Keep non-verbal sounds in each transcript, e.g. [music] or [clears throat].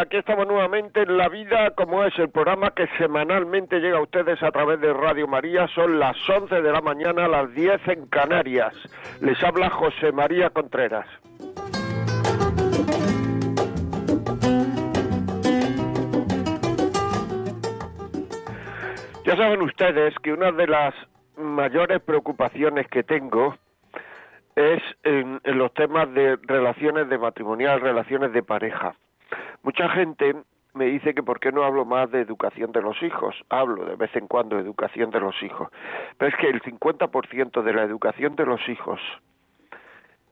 Aquí estamos nuevamente en La Vida como es el programa que semanalmente llega a ustedes a través de Radio María. Son las 11 de la mañana, las 10 en Canarias. Les habla José María Contreras. Ya saben ustedes que una de las mayores preocupaciones que tengo es en, los temas de relaciones de matrimonial, relaciones de pareja. Mucha gente me dice que por qué no hablo más de educación de los hijos. Hablo de vez en cuando de educación de los hijos. Pero es que el 50% de la educación de los hijos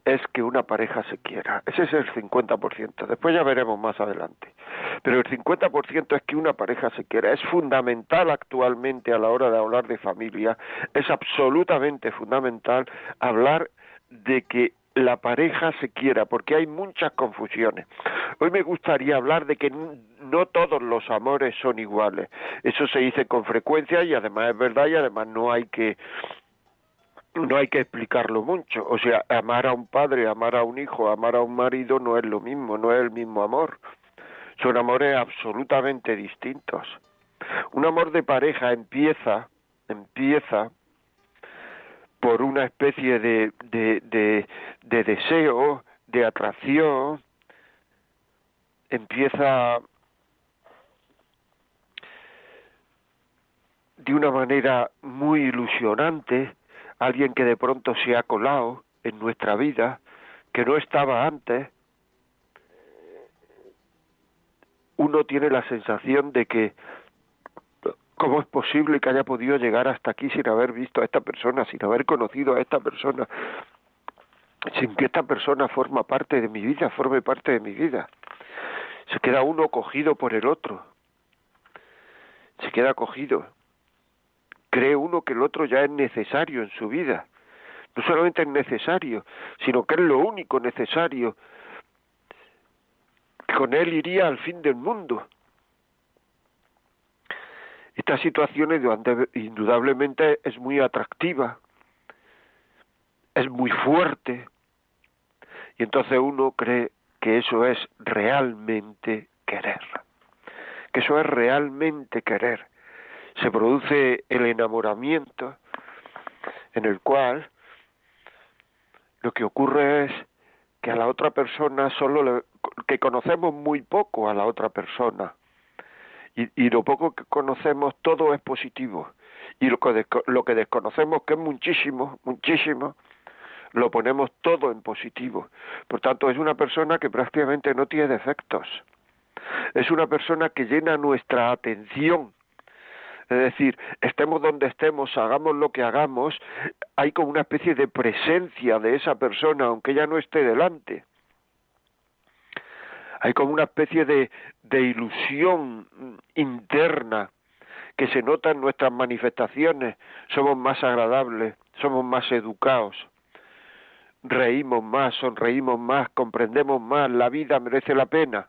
es que una pareja se quiera. Ese es el 50%. Después ya veremos más adelante. Pero el 50% es que una pareja se quiera. Es fundamental actualmente a la hora de hablar de familia. Es absolutamente fundamental hablar de que la pareja se quiera, porque hay muchas confusiones. Hoy me gustaría hablar de que no todos los amores son iguales. Eso se dice con frecuencia y además es verdad y además no hay que no hay que explicarlo mucho. O sea, amar a un padre, amar a un hijo, amar a un marido no es lo mismo, no es el mismo amor. Son amores absolutamente distintos. Un amor de pareja empieza, empieza por una especie de, de, de, deseo, de atracción, empieza de una manera muy ilusionante, alguien que de pronto se ha colado en nuestra vida, que no estaba antes, uno tiene la sensación de que ¿Cómo es posible que haya podido llegar hasta aquí sin haber visto a esta persona, sin haber conocido a esta persona, sin que esta persona forma parte de mi vida, forme parte de mi vida? Se queda uno cogido por el otro. Se queda cogido. Cree uno que el otro ya es necesario en su vida. No solamente es necesario, sino que es lo único necesario. Con él iría al fin del mundo esta situación indudablemente es muy atractiva, es muy fuerte, y entonces uno cree que eso es realmente querer, que eso es realmente querer. Se produce el enamoramiento en el cual lo que ocurre es que a la otra persona solo le, que conocemos muy poco a la otra persona y, lo poco que conocemos todo es positivo y lo que, lo que desconocemos que es muchísimo, muchísimo, lo ponemos todo en positivo. Por tanto, es una persona que prácticamente no tiene defectos. Es una persona que llena nuestra atención. Es decir, estemos donde estemos, hagamos lo que hagamos, hay como una especie de presencia de esa persona, aunque ella no esté delante hay como una especie de, ilusión interna que se nota en nuestras manifestaciones. Somos más agradables, somos más educados, reímos más, sonreímos más, comprendemos más, la vida merece la pena.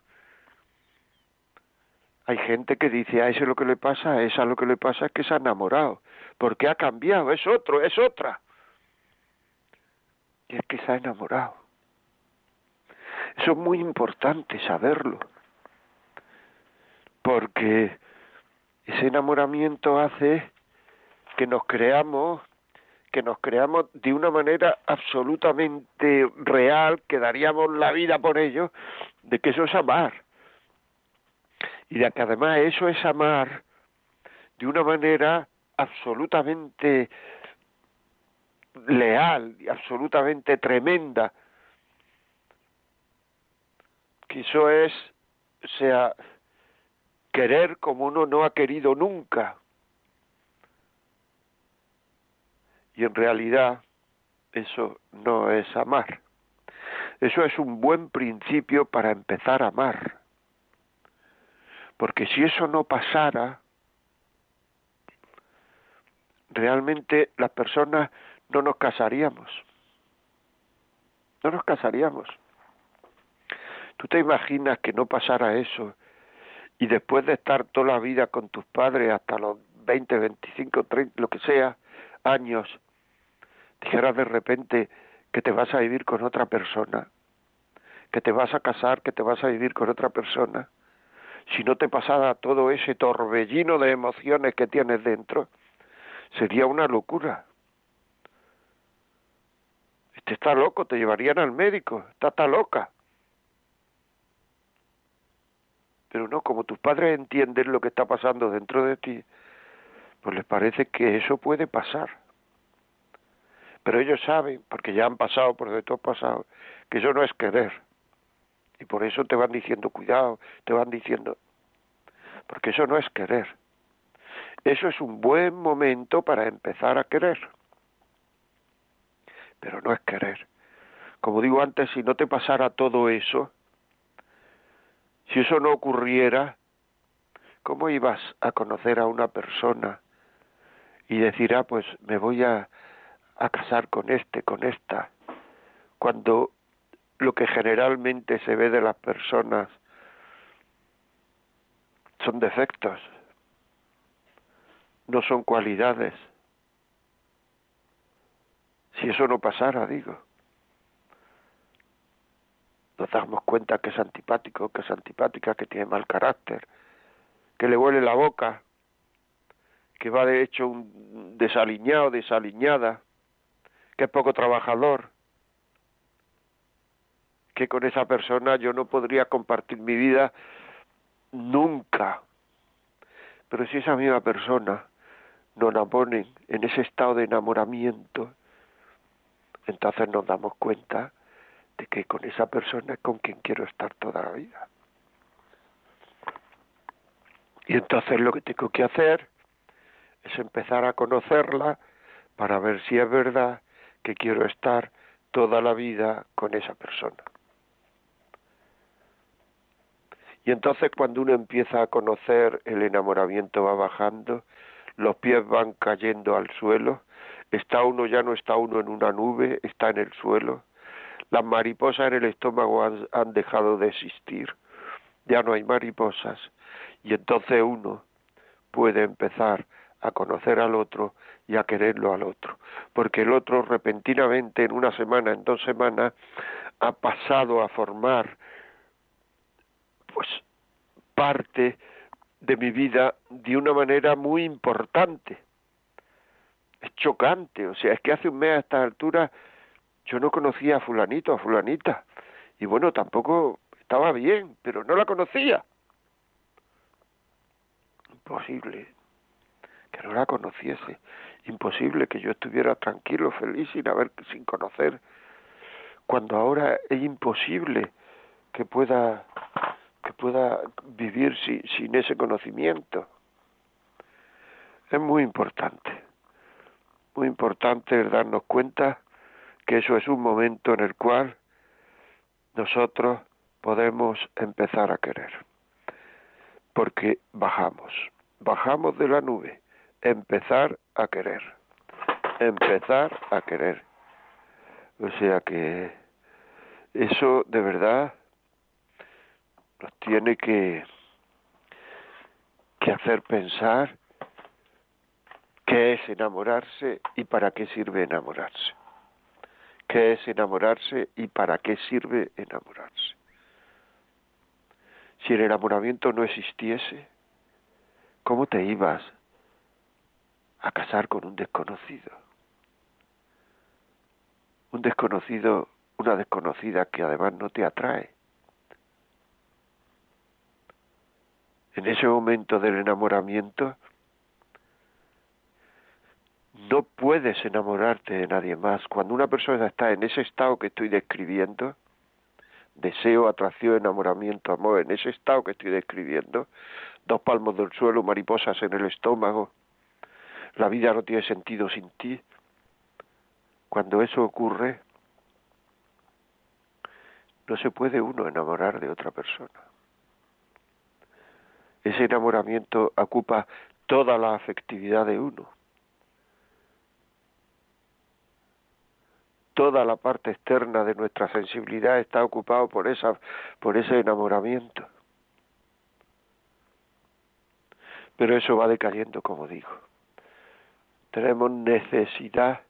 Hay gente que dice, a ese lo que le pasa, a esa lo que le pasa es que se ha enamorado, porque ha cambiado, es otro, es otra. Y es que se ha enamorado. Eso es muy importante saberlo, porque ese enamoramiento hace que nos creamos que nos creamos de una manera absolutamente real, que daríamos la vida por ello, de que eso es amar. Y de que además eso es amar de una manera absolutamente leal y absolutamente tremenda, que eso es, o sea, querer como uno no ha querido nunca. Y en realidad eso no es amar. Eso es un buen principio para empezar a amar. Porque si eso no pasara, realmente las personas no nos casaríamos. No nos casaríamos. ¿Tú te imaginas que no pasara eso y después de estar toda la vida con tus padres hasta los 20, 25, 30, lo que sea, años, dijeras de repente que te vas a vivir con otra persona, que te vas a casar, que te vas a vivir con otra persona, si no te pasara todo ese torbellino de emociones que tienes dentro, sería una locura. Este está loco, te llevarían al médico, está tan loca. Pero no, como tus padres entienden lo que está pasando dentro de ti, pues les parece que eso puede pasar. Pero ellos saben, porque ya han pasado por tú has pasado, que eso no es querer. Y por eso te van diciendo, cuidado, te van diciendo, porque eso no es querer. Eso es un buen momento para empezar a querer. Pero no es querer. Como digo antes, si no te pasara todo eso, si eso no ocurriera, ¿cómo ibas a conocer a una persona y decir, ah, pues me voy a, a casar con este, con esta, cuando lo que generalmente se ve de las personas son defectos, no son cualidades. Si eso no pasara, digo nos damos cuenta que es antipático, que es antipática, que tiene mal carácter, que le huele la boca, que va de hecho un desaliñado, desaliñada, que es poco trabajador, que con esa persona yo no podría compartir mi vida nunca. Pero si esa misma persona nos pone en ese estado de enamoramiento, entonces nos damos cuenta de que con esa persona es con quien quiero estar toda la vida. Y entonces lo que tengo que hacer es empezar a conocerla para ver si es verdad que quiero estar toda la vida con esa persona. Y entonces cuando uno empieza a conocer, el enamoramiento va bajando, los pies van cayendo al suelo, está uno, ya no está uno en una nube, está en el suelo, las mariposas en el estómago han, dejado de existir, ya no hay mariposas, y entonces uno puede empezar a conocer al otro y a quererlo al otro, porque el otro repentinamente en una semana, en dos semanas, ha pasado a formar pues parte de mi vida de una manera muy importante. Es chocante, o sea, es que hace un mes a esta altura yo no conocía a fulanito, a fulanita, y bueno, tampoco estaba bien, pero no la conocía. Imposible que no la conociese, imposible que yo estuviera tranquilo, feliz, sin haber, sin conocer, cuando ahora es imposible que pueda que pueda vivir sin, sin ese conocimiento. Es muy importante, muy importante darnos cuenta que eso es un momento en el cual nosotros podemos empezar a querer. Porque bajamos, bajamos de la nube, empezar a querer, empezar a querer. O sea que eso de verdad nos tiene que, que hacer pensar qué es enamorarse y para qué sirve enamorarse qué es enamorarse y para qué sirve enamorarse. Si el enamoramiento no existiese, ¿cómo te ibas a casar con un desconocido? Un desconocido, una desconocida que además no te atrae. En ese momento del enamoramiento, no puedes enamorarte de nadie más. Cuando una persona está en ese estado que estoy describiendo, deseo, atracción, enamoramiento, amor, en ese estado que estoy describiendo, dos palmos del suelo, mariposas en el estómago, la vida no tiene sentido sin ti. cuando eso ocurre, no se puede uno enamorar de otra persona. Ese enamoramiento ocupa toda la afectividad de uno. Toda la parte externa de nuestra sensibilidad está ocupada por esa por ese enamoramiento. Pero eso va decayendo, como digo. Tenemos necesidad,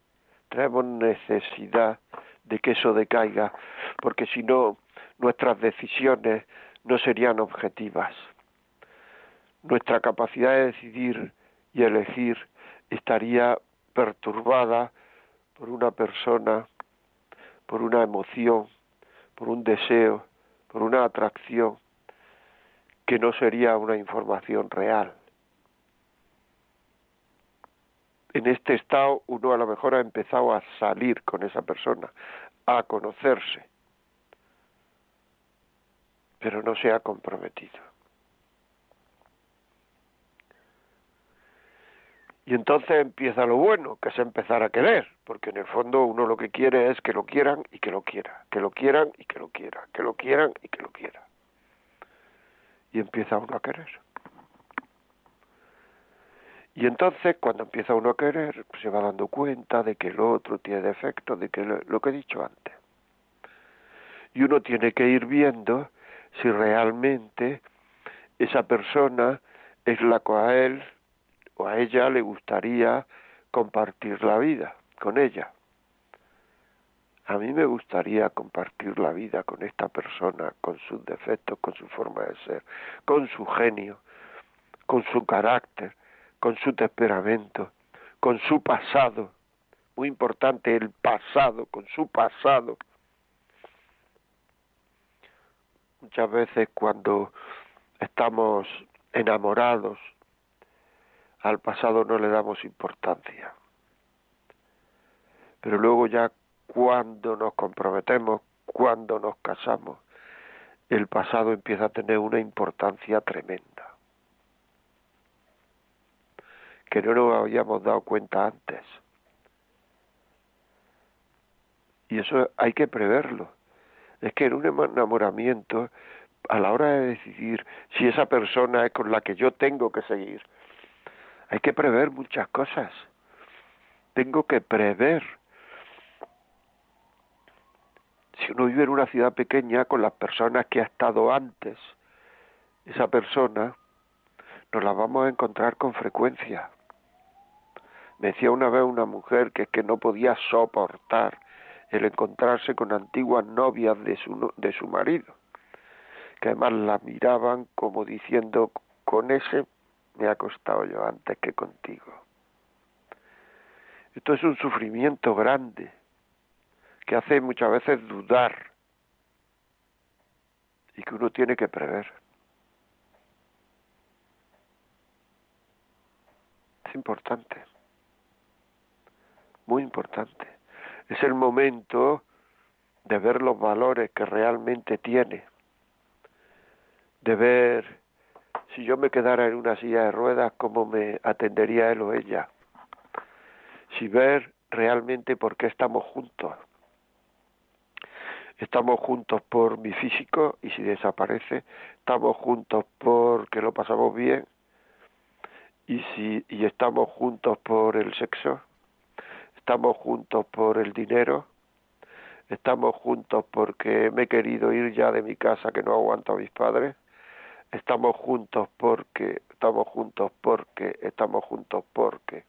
tenemos necesidad de que eso decaiga, porque si no, nuestras decisiones no serían objetivas. Nuestra capacidad de decidir y elegir estaría perturbada por una persona, por una emoción, por un deseo, por una atracción, que no sería una información real. en este estado uno a lo mejor ha empezado a salir con esa persona, a conocerse, pero no se ha comprometido. Y entonces empieza lo bueno, que es empezar a querer, porque en el fondo uno lo que quiere es que lo quieran y que lo quiera, que lo quieran y que lo quiera, que lo quieran y que lo quiera. Y empieza uno a querer. Y entonces, cuando empieza uno a querer, pues, se va dando cuenta de que el otro tiene defectos, de que lo, que he dicho antes. Y uno tiene que ir viendo si realmente esa persona es la que a él o a ella le gustaría compartir la vida con ella. A mí me gustaría compartir la vida con esta persona, con sus defectos, con su forma de ser, con su genio, con su carácter, con su temperamento, con su pasado, muy importante el pasado, con su pasado. Muchas veces cuando estamos enamorados, al pasado no le damos importancia. Pero luego ya cuando nos comprometemos, cuando nos casamos, el pasado empieza a tener una importancia tremenda. que no nos habíamos dado cuenta antes. Y eso hay que preverlo. Es que en un enamoramiento, a la hora de decidir si esa persona es con la que yo tengo que seguir, hay que prever muchas cosas. Tengo que prever. Si uno vive en una ciudad pequeña con las personas que ha estado antes, esa persona nos la vamos a encontrar con frecuencia. Me decía una vez una mujer que es que no podía soportar el encontrarse con antiguas novias de su, de su marido, que además la miraban como diciendo, con ese me ha costado yo antes que contigo. Esto es un sufrimiento grande que hace muchas veces dudar y que uno tiene que prever. Es importante muy importante. Es el momento de ver los valores que realmente tiene, de ver si yo me quedara en una silla de ruedas, cómo me atendería él o ella, si ver realmente por qué estamos juntos. Estamos juntos por mi físico y si desaparece, estamos juntos porque lo pasamos bien y si y estamos juntos por el sexo estamos juntos por el dinero, estamos juntos porque me he querido ir ya de mi casa que no aguanto a mis padres, estamos juntos porque, estamos juntos porque, estamos juntos porque.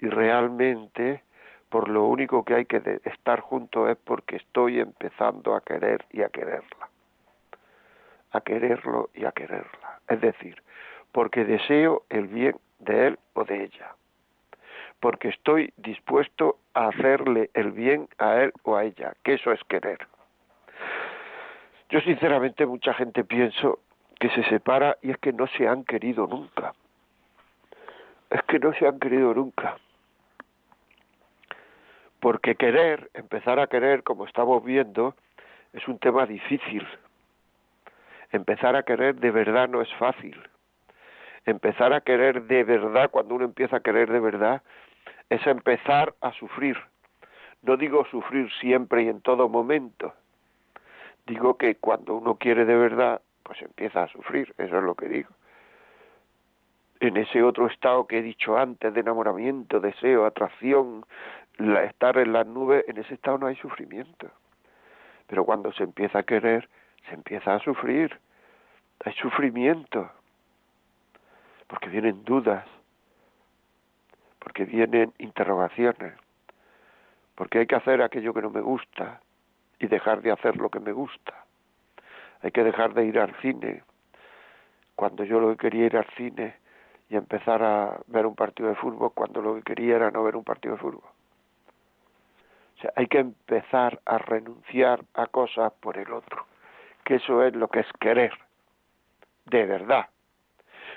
Y realmente, por lo único que hay que estar juntos es porque estoy empezando a querer y a quererla. A quererlo y a quererla. Es decir, porque deseo el bien de él o de ella porque estoy dispuesto a hacerle el bien a él o a ella, que eso es querer. Yo sinceramente mucha gente pienso que se separa y es que no se han querido nunca. Es que no se han querido nunca. Porque querer, empezar a querer, como estamos viendo, es un tema difícil. Empezar a querer de verdad no es fácil. Empezar a querer de verdad, cuando uno empieza a querer de verdad, es empezar a sufrir. No digo sufrir siempre y en todo momento. Digo que cuando uno quiere de verdad, pues empieza a sufrir, eso es lo que digo. En ese otro estado que he dicho antes de enamoramiento, deseo, atracción, estar en las nubes, en ese estado no hay sufrimiento. Pero cuando se empieza a querer, se empieza a sufrir. Hay sufrimiento. Porque vienen dudas, porque vienen interrogaciones, porque hay que hacer aquello que no me gusta y dejar de hacer lo que me gusta. Hay que dejar de ir al cine cuando yo lo que quería ir al cine y empezar a ver un partido de fútbol cuando lo que quería era no ver un partido de fútbol. O sea, hay que empezar a renunciar a cosas por el otro, que eso es lo que es querer, de verdad.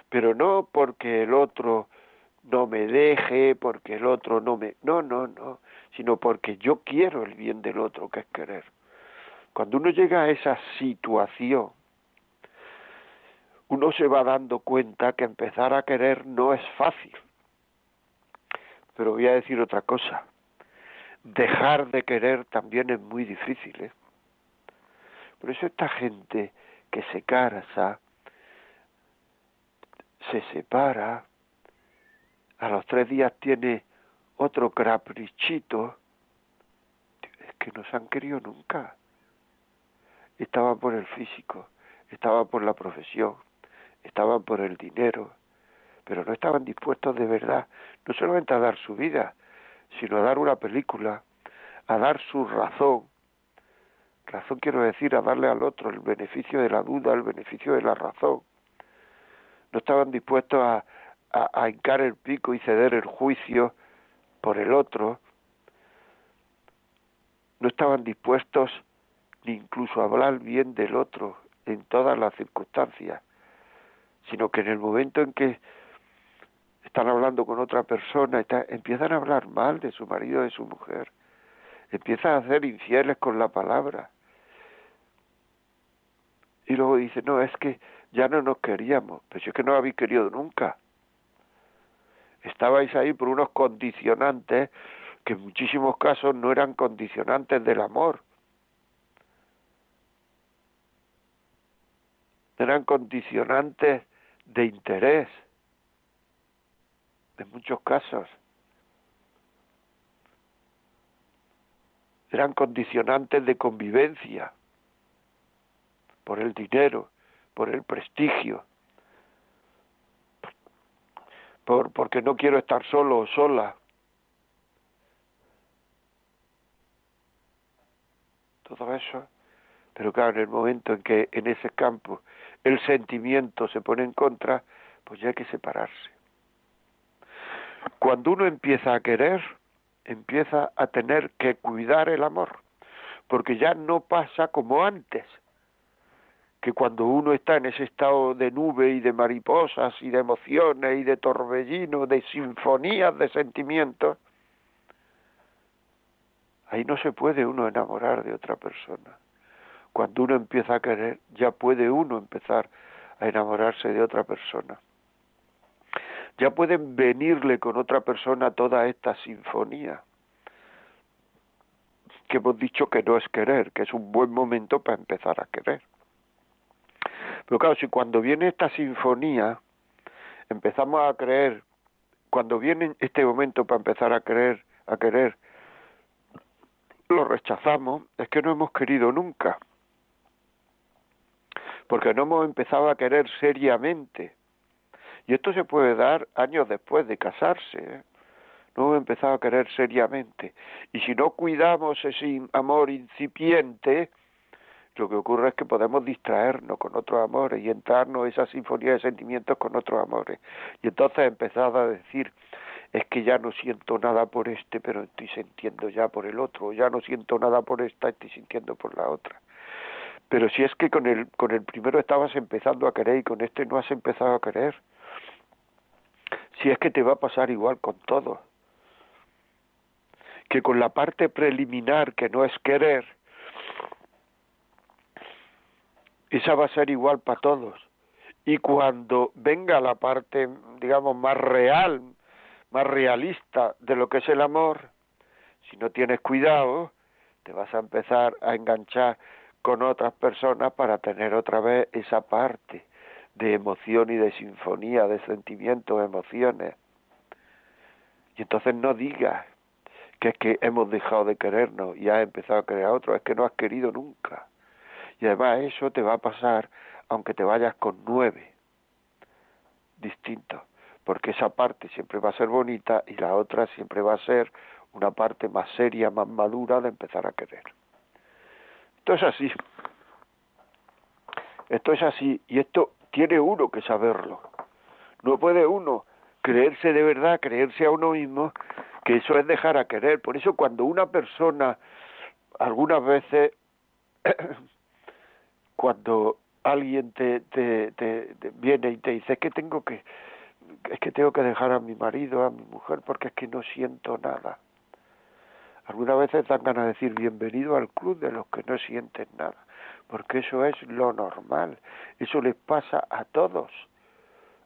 Pero no porque el otro no me deje, porque el otro no me... No, no, no, sino porque yo quiero el bien del otro, que es querer. Cuando uno llega a esa situación, uno se va dando cuenta que empezar a querer no es fácil. Pero voy a decir otra cosa. Dejar de querer también es muy difícil. ¿eh? Por eso esta gente que se casa, se separa, a los tres días tiene otro caprichito, es que no se han querido nunca. Estaban por el físico, estaban por la profesión, estaban por el dinero, pero no estaban dispuestos de verdad, no solamente a dar su vida, sino a dar una película, a dar su razón. Razón quiero decir, a darle al otro el beneficio de la duda, el beneficio de la razón. No estaban dispuestos a, a, a hincar el pico y ceder el juicio por el otro, no estaban dispuestos ni incluso a hablar bien del otro en todas las circunstancias, sino que en el momento en que están hablando con otra persona, empiezan a hablar mal de su marido, de su mujer, empiezan a ser infieles con la palabra. Y luego dice, no, es que ya no nos queríamos, pero si es que no habéis querido nunca estabais ahí por unos condicionantes que en muchísimos casos no eran condicionantes del amor. Eran condicionantes de interés, en muchos casos. Eran condicionantes de convivencia, por el dinero, por el prestigio, por, porque no quiero estar solo o sola. Todo eso. Pero claro, en el momento en que en ese campo el sentimiento se pone en contra, pues ya hay que separarse. Cuando uno empieza a querer, empieza a tener que cuidar el amor, porque ya no pasa como antes, que cuando uno está en ese estado de nube y de mariposas y de emociones y de torbellino, de sinfonías de sentimientos, ahí no se puede uno enamorar de otra persona. Cuando uno empieza a querer, ya puede uno empezar a enamorarse de otra persona. Ya pueden venirle con otra persona toda esta sinfonía que hemos dicho que no es querer, que es un buen momento para empezar a querer. Pero claro, si cuando viene esta sinfonía empezamos a creer, cuando viene este momento para empezar a creer, a querer, lo rechazamos, es que no hemos querido nunca. Porque no hemos empezado a querer seriamente. Y esto se puede dar años después de casarse. ¿eh? No hemos empezado a querer seriamente. Y si no cuidamos ese amor incipiente, lo que ocurre es que podemos distraernos con otros amores y entrarnos esa sinfonía de sentimientos con otros amores. Y entonces empezar a decir, es que ya no siento nada por este, pero estoy sintiendo ya por el otro, ya no siento nada por esta, estoy sintiendo por la otra. Pero si es que con el, con el primero estabas empezando a querer y con este no has empezado a querer, si es que te va a pasar igual con todo, que con la parte preliminar que no es querer, esa va a ser igual para todos. Y cuando venga la parte, digamos, más real, más realista de lo que es el amor, si no tienes cuidado, te vas a empezar a enganchar con otras personas para tener otra vez esa parte de emoción y de sinfonía, de sentimientos, emociones. Y entonces no digas que es que hemos dejado de querernos y has empezado a querer a otro, es que no has querido nunca. Y además eso te va a pasar aunque te vayas con nueve distintos, porque esa parte siempre va a ser bonita y la otra siempre va a ser una parte más seria, más madura de empezar a querer. Esto es así. Esto es así y esto tiene uno que saberlo. No puede uno creerse de verdad, creerse a uno mismo, que eso es dejar a querer. Por eso cuando una persona, algunas veces, [clears throat] cuando alguien te, te, te, viene y te dice, es que tengo que, es que tengo que dejar a mi marido, a mi mujer, porque es que no siento nada. Algunas veces dan ganas de decir bienvenido al club de los que no sienten nada, porque eso es lo normal, eso les pasa a todos.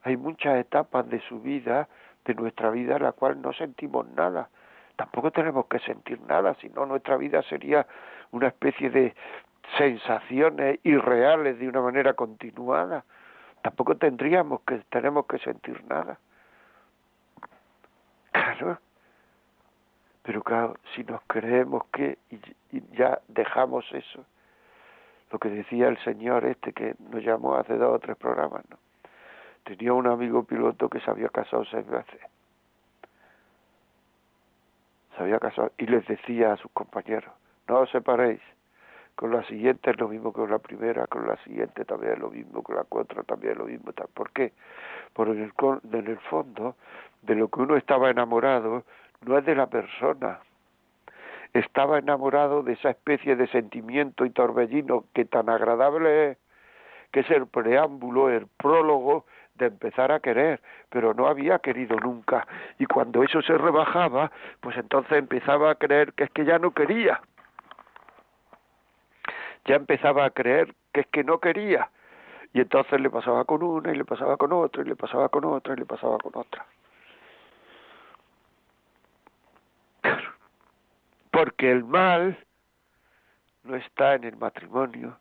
Hay muchas etapas de su vida, de nuestra vida, en la cual no sentimos nada. Tampoco tenemos que sentir nada, sino nuestra vida sería una especie de sensaciones irreales de una manera continuada. Tampoco tendríamos que, tenemos que sentir nada. Claro, pero claro, si nos creemos que y, ya dejamos eso, lo que decía el señor este que nos llamó hace dos o tres programas, ¿no? Tenía un amigo piloto que se había casado seis veces. Se había casado y les decía a sus compañeros, no os separéis. Con la siguiente es lo mismo que con la primera, con la siguiente también es lo mismo, con la cuatro también es lo mismo. ¿Por qué? Porque en el, en el fondo, de lo que uno estaba enamorado, no es de la persona. Estaba enamorado de esa especie de sentimiento y torbellino que tan agradable es, que es el preámbulo, el prólogo de empezar a querer, pero no había querido nunca. Y cuando eso se rebajaba, pues entonces empezaba a creer que es que ya no quería. Ya empezaba a creer que es que no quería. Y entonces le pasaba con una, y le pasaba con otra, y le pasaba con otra, y le pasaba con otra. Porque el mal no está en el matrimonio,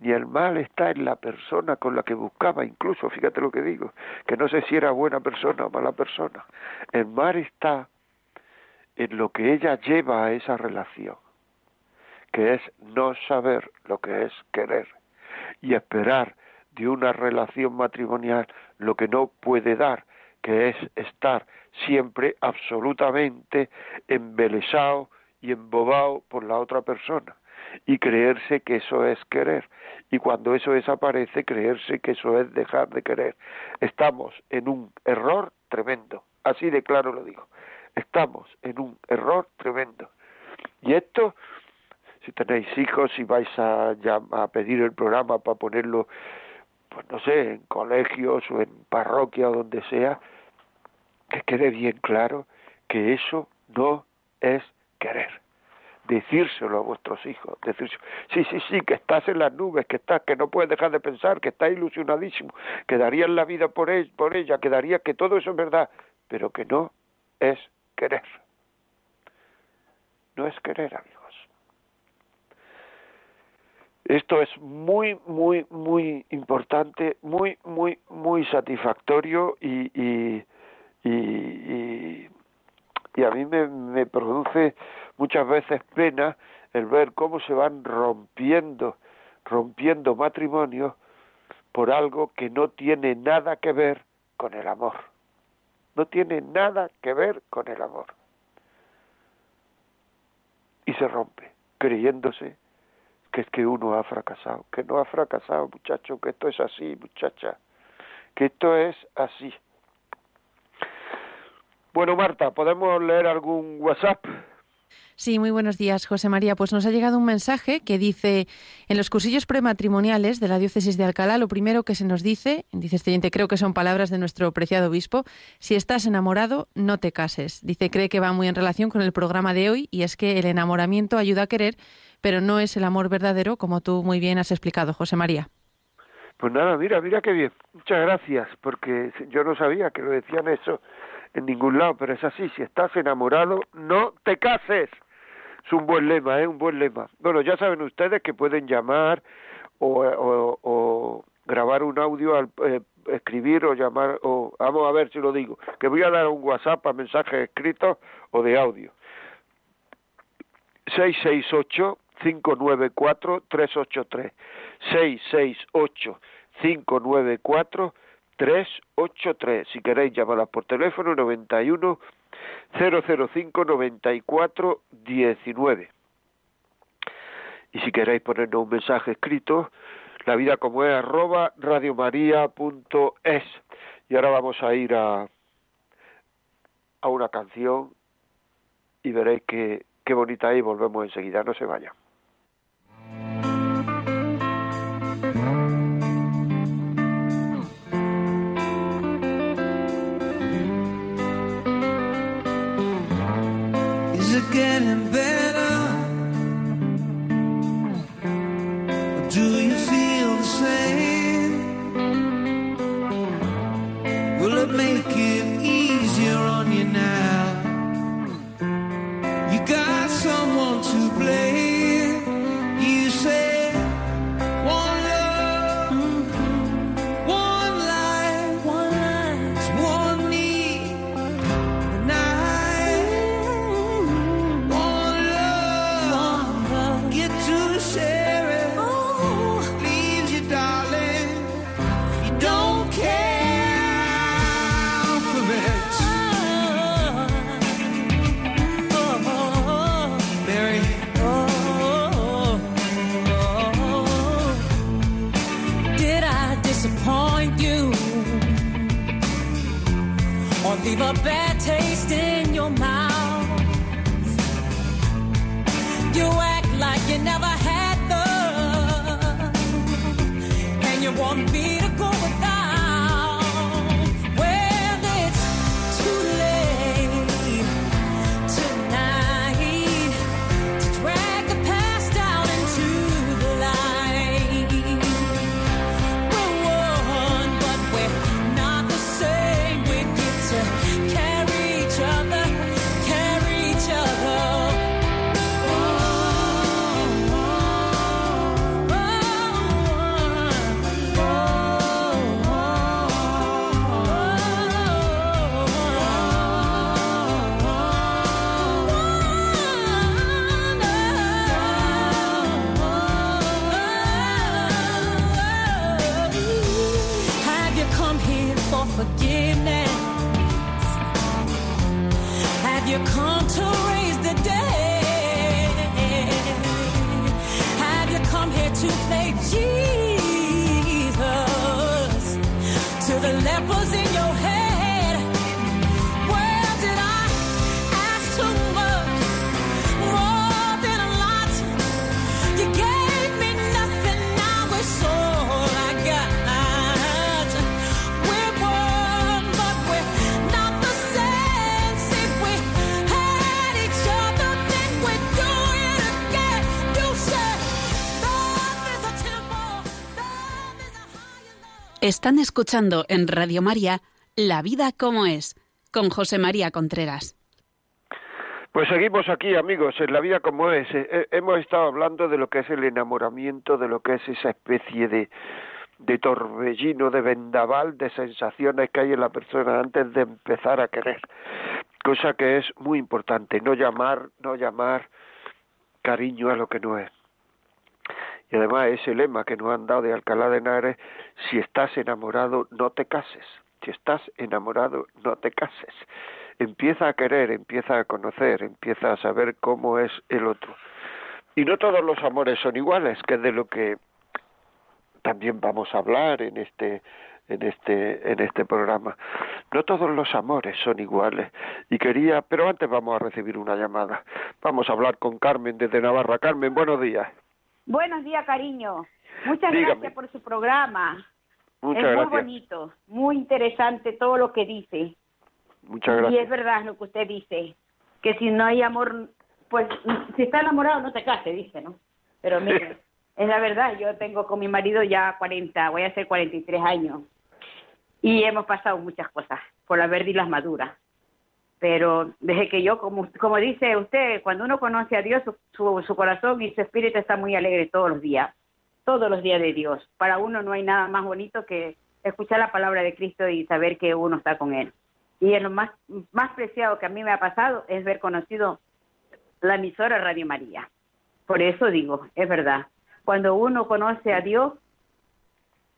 ni el mal está en la persona con la que buscaba, incluso, fíjate lo que digo, que no sé si era buena persona o mala persona. El mal está en lo que ella lleva a esa relación, que es no saber lo que es querer y esperar de una relación matrimonial lo que no puede dar, que es estar siempre absolutamente embelesado y embobado por la otra persona y creerse que eso es querer y cuando eso desaparece creerse que eso es dejar de querer. Estamos en un error tremendo, así de claro lo digo. Estamos en un error tremendo. Y esto, si tenéis hijos, si vais a, a pedir el programa para ponerlo, pues no sé, en colegios o en parroquia o donde sea, que quede bien claro que eso no es querer. Decírselo a vuestros hijos, decírselo. Sí, sí, sí, que estás en las nubes, que estás, que no puedes dejar de pensar, que estás ilusionadísimo, que darías la vida por, él, por ella, que darías que todo eso es verdad, pero que no es querer. No es querer. Esto es muy, muy, muy importante, muy, muy, muy satisfactorio y, y y, y, a mí me, me produce muchas veces pena el ver cómo se van rompiendo, rompiendo matrimonios por algo que no tiene nada que ver con el amor. No tiene nada que ver con el amor. Y se rompe, creyéndose que es que uno ha fracasado, que no ha fracasado, muchacho, que esto es así, muchacha, que esto es así. Bueno, Marta, ¿podemos leer algún WhatsApp? Sí, muy buenos días, José María. Pues nos ha llegado un mensaje que dice, en los cursillos prematrimoniales de la diócesis de Alcalá, lo primero que se nos dice, dice este oyente, creo que son palabras de nuestro preciado obispo, si estás enamorado, no te cases. Dice, cree que va muy en relación con el programa de hoy y es que el enamoramiento ayuda a querer, pero no es el amor verdadero, como tú muy bien has explicado, José María. Pues nada, mira, mira qué bien. Muchas gracias, porque yo no sabía que lo decían eso en ningún lado, pero es así, si estás enamorado, no te cases. Es un buen lema, ¿eh? Un buen lema. Bueno, ya saben ustedes que pueden llamar o, o, grabar un audio, al, eh, escribir o llamar, o vamos a ver si lo digo, que voy a dar un WhatsApp a mensajes escritos o de audio. 668 594 383 668 594 383 si queréis llamarlas por teléfono 91 005 94 19 y si queréis ponernos un mensaje escrito la vida como es arroba radiomaria.es y ahora vamos a ir a a una canción y veréis que qué bonita es y volvemos enseguida. No se vayan Están escuchando en Radio María La vida como es, con José María Contreras. Pues seguimos aquí, amigos, en la vida como es. Eh, eh, hemos estado hablando de lo que es el enamoramiento, de lo que es esa especie de, de torbellino, de vendaval, de sensaciones que hay en la persona antes de empezar a querer. Cosa que es muy importante, no llamar, no llamar cariño a lo que no es. Y además ese lema que nos han dado de Alcalá de Henares, si estás enamorado, no te cases. Si estás enamorado, no te cases. Empieza a querer, empieza a conocer, empieza a saber cómo es el otro. Y no todos los amores son iguales, que es de lo que también vamos a hablar en este en este en este programa. No todos los amores son iguales y quería, pero antes vamos a recibir una llamada. Vamos a hablar con Carmen desde Navarra. Carmen, buenos días. Buenos días, cariño. Muchas Dígame. gracias por su programa. Muchas es gracias. muy bonito, muy interesante todo lo que dice. Muchas Y es gracias. verdad lo que usted dice, que si no hay amor, pues si está enamorado no te cases, dice, ¿no? Pero mire, [laughs] es la verdad, yo tengo con mi marido ya 40, voy a hacer 43 años. Y hemos pasado muchas cosas, por las verdes y las maduras. Pero desde que yo, como, como dice usted, cuando uno conoce a Dios, su, su, corazón y su espíritu está muy alegre todos los días, todos los días de Dios. Para uno no hay nada más bonito que escuchar la palabra de Cristo y saber que uno está con Él. Y es lo más, más preciado que a mí me ha pasado es ver conocido la emisora Radio María. Por eso digo, es verdad, cuando uno conoce a Dios,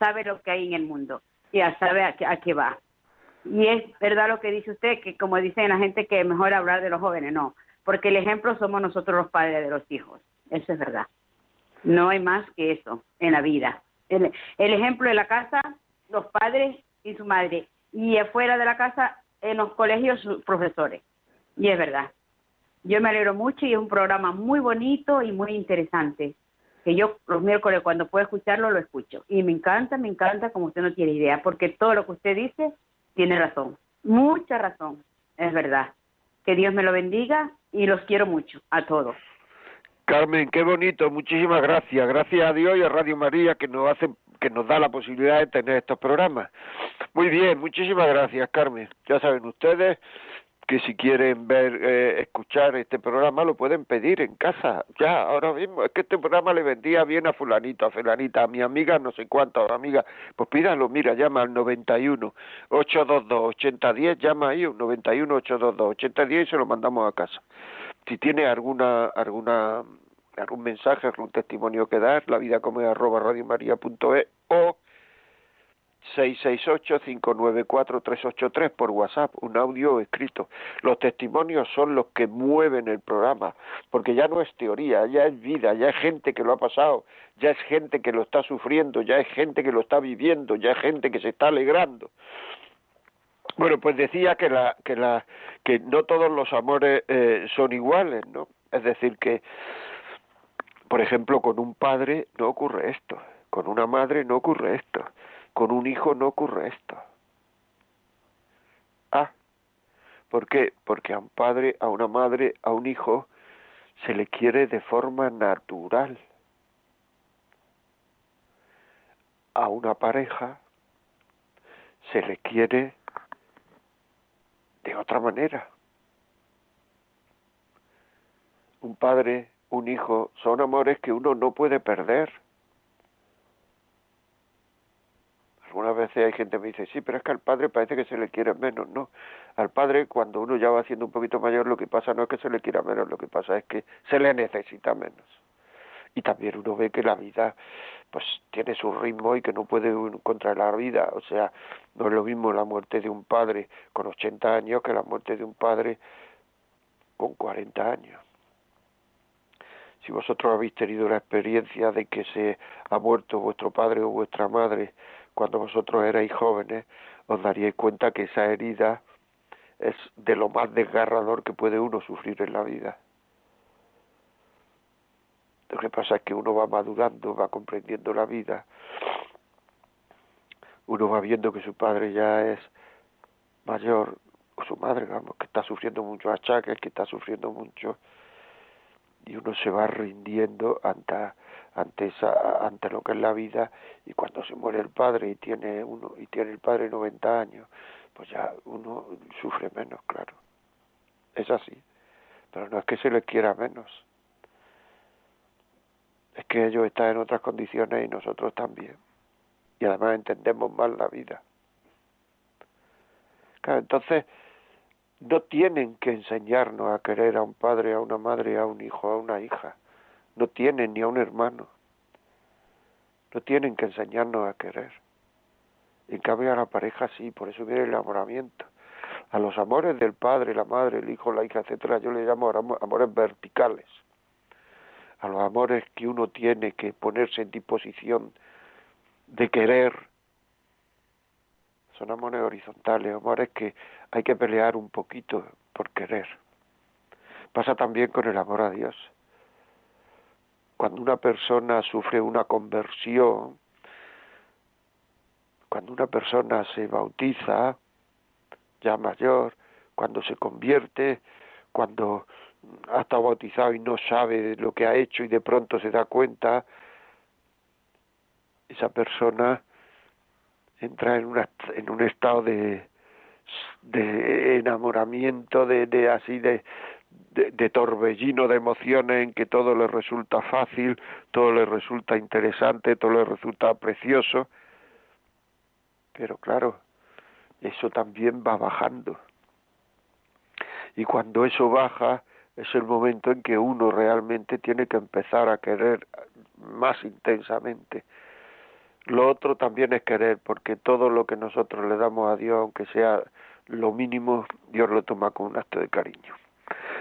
sabe lo que hay en el mundo, ya sabe a qué, a qué va. Y es verdad lo que dice usted, que como dicen la gente que mejor hablar de los jóvenes, no, porque el ejemplo somos nosotros los padres de los hijos, eso es verdad. No hay más que eso en la vida. El, el ejemplo de la casa, los padres y su madre, y afuera de la casa, en los colegios, sus profesores. Y es verdad. Yo me alegro mucho y es un programa muy bonito y muy interesante. Que yo los miércoles cuando puedo escucharlo lo escucho. Y me encanta, me encanta como usted no tiene idea, porque todo lo que usted dice tiene razón. Mucha razón, es verdad. Que Dios me lo bendiga y los quiero mucho a todos. Carmen, qué bonito, muchísimas gracias. Gracias a Dios y a Radio María que nos hace, que nos da la posibilidad de tener estos programas. Muy bien, muchísimas gracias, Carmen. Ya saben ustedes que si quieren ver, eh, escuchar este programa, lo pueden pedir en casa, ya, ahora mismo. Es que este programa le vendía bien a fulanito, a fulanita, a mi amiga, no sé cuánto, amiga. Pues pídalo, mira, llama al 91 822 8010, llama ahí, 91 822 8010 y se lo mandamos a casa. Si tiene alguna, alguna, algún mensaje, algún testimonio que dar, la vida como es arroba radiomaria.es o 668-594-383 por WhatsApp, un audio escrito. Los testimonios son los que mueven el programa, porque ya no es teoría, ya es vida, ya es gente que lo ha pasado, ya es gente que lo está sufriendo, ya es gente que lo está viviendo, ya es gente que se está alegrando. Bueno, pues decía que la que la que no todos los amores eh, son iguales, ¿no? Es decir que por ejemplo, con un padre no ocurre esto, con una madre no ocurre esto, con un hijo no ocurre esto. Ah, ¿por qué? Porque a un padre, a una madre, a un hijo se le quiere de forma natural. A una pareja se le quiere de otra manera. Un padre, un hijo, son amores que uno no puede perder. Algunas veces hay gente que me dice, sí, pero es que al padre parece que se le quiere menos, ¿no? Al padre, cuando uno ya va siendo un poquito mayor, lo que pasa no es que se le quiera menos, lo que pasa es que se le necesita menos. Y también uno ve que la vida, pues, tiene su ritmo y que no puede uno contra la vida. O sea, no es lo mismo la muerte de un padre con 80 años que la muerte de un padre con 40 años. Si vosotros habéis tenido la experiencia de que se ha muerto vuestro padre o vuestra madre cuando vosotros erais jóvenes, os daríais cuenta que esa herida es de lo más desgarrador que puede uno sufrir en la vida. Lo que pasa es que uno va madurando, va comprendiendo la vida, uno va viendo que su padre ya es mayor, o su madre, vamos, que está sufriendo muchos achaques, que está sufriendo mucho, y uno se va rindiendo ante ante esa ante lo que es la vida y cuando se muere el padre y tiene uno y tiene el padre 90 años pues ya uno sufre menos claro. Es así. Pero no es que se les quiera menos. Es que ellos están en otras condiciones y nosotros también. Y además entendemos mal la vida. Claro entonces no tienen que enseñarnos a querer a un padre, a una madre, a un hijo, a una hija. No tienen ni a un hermano. No tienen que enseñarnos a querer. En cambio a la pareja sí, por eso viene el enamoramiento. A los amores del padre, la madre, el hijo, la hija, etcétera, yo le llamo amores verticales. A los amores que uno tiene que ponerse en disposición de querer, son amores horizontales, amores que hay que pelear un poquito por querer. Pasa también con el amor a Dios. Cuando una persona sufre una conversión, cuando una persona se bautiza, ya mayor, cuando se convierte, cuando ha estado bautizado y no sabe lo que ha hecho y de pronto se da cuenta, esa persona entra en, una, en un estado de, de enamoramiento, de, de así de, de, torbellino de emociones en que todo le resulta fácil, todo le resulta interesante, todo le resulta precioso. Pero claro, eso también va bajando. Y cuando eso baja, es el momento en que uno realmente tiene que empezar a querer más intensamente. Lo otro también es querer, porque todo lo que nosotros le damos a Dios, aunque sea lo mínimo, Dios lo toma con un acto de cariño.